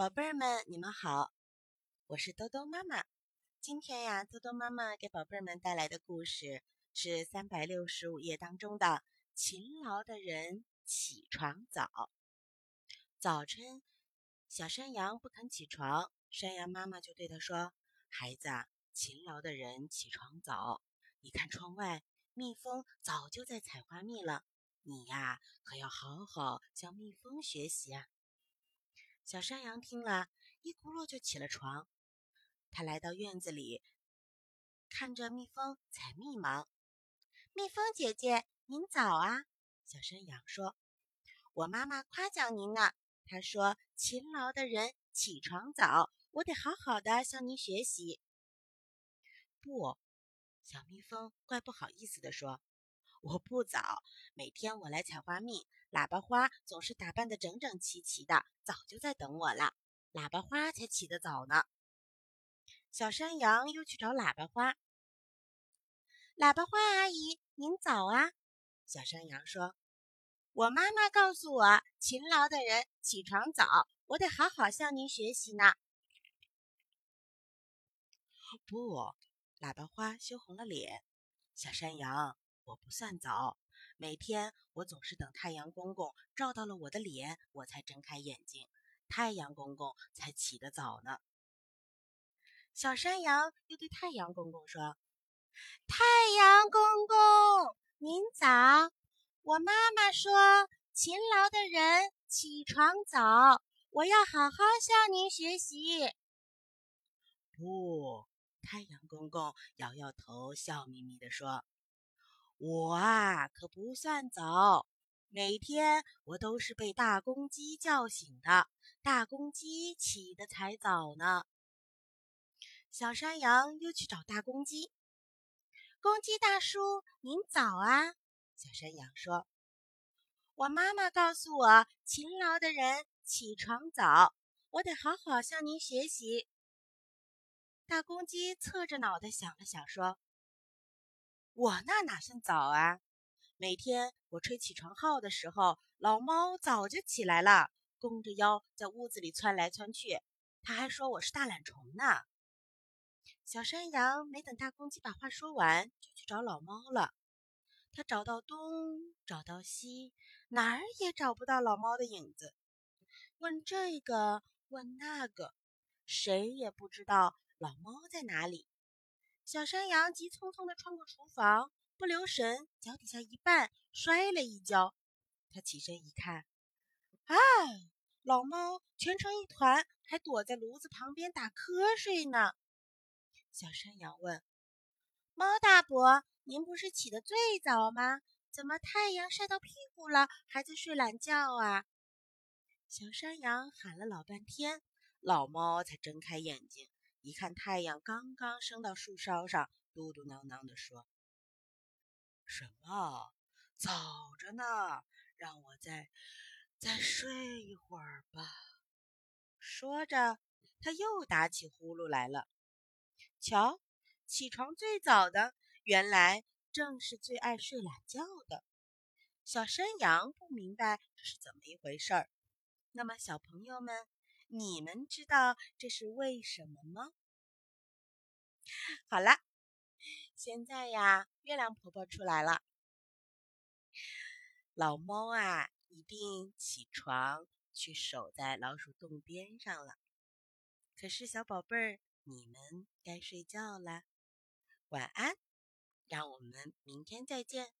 宝贝儿们，你们好，我是兜兜妈妈。今天呀，兜兜妈妈给宝贝儿们带来的故事是三百六十五页当中的《勤劳的人起床早》。早晨，小山羊不肯起床，山羊妈妈就对他说：“孩子，勤劳的人起床早。你看窗外，蜜蜂早就在采花蜜了。你呀，可要好好向蜜蜂学习啊。”小山羊听了一咕噜就起了床，他来到院子里，看着蜜蜂采蜜忙。蜜蜂姐姐，您早啊！小山羊说：“我妈妈夸奖您呢，她说勤劳的人起床早，我得好好的向您学习。”不，小蜜蜂怪不好意思地说：“我不早，每天我来采花蜜。”喇叭花总是打扮的整整齐齐的，早就在等我了。喇叭花才起得早呢。小山羊又去找喇叭花。喇叭花阿姨，您早啊！小山羊说：“我妈妈告诉我，勤劳的人起床早，我得好好向您学习呢。”不，喇叭花羞红了脸。小山羊，我不算早。每天我总是等太阳公公照到了我的脸，我才睁开眼睛，太阳公公才起得早呢。小山羊又对太阳公公说：“太阳公公，您早！我妈妈说，勤劳的人起床早，我要好好向您学习。”不，太阳公公摇摇头，笑眯眯地说。我啊，可不算早。每天我都是被大公鸡叫醒的，大公鸡起得才早呢。小山羊又去找大公鸡。公鸡大叔，您早啊！小山羊说：“我妈妈告诉我，勤劳的人起床早，我得好好向您学习。”大公鸡侧着脑袋想了想，说。我那哪算早啊！每天我吹起床号的时候，老猫早就起来了，弓着腰在屋子里窜来窜去。他还说我是大懒虫呢。小山羊没等大公鸡把话说完，就去找老猫了。他找到东，找到西，哪儿也找不到老猫的影子。问这个，问那个，谁也不知道老猫在哪里。小山羊急匆匆地穿过厨房，不留神脚底下一绊，摔了一跤。他起身一看，啊，老猫蜷成一团，还躲在炉子旁边打瞌睡呢。小山羊问：“猫大伯，您不是起得最早吗？怎么太阳晒到屁股了，还在睡懒觉啊？”小山羊喊了老半天，老猫才睁开眼睛。一看太阳刚刚升到树梢上，嘟嘟囔囔地说：“什么？早着呢，让我再再睡一会儿吧。”说着，他又打起呼噜来了。瞧，起床最早的，原来正是最爱睡懒觉的小山羊。不明白这是怎么一回事儿。那么，小朋友们。你们知道这是为什么吗？好了，现在呀，月亮婆婆出来了。老猫啊，一定起床去守在老鼠洞边上了。可是，小宝贝儿，你们该睡觉了，晚安，让我们明天再见。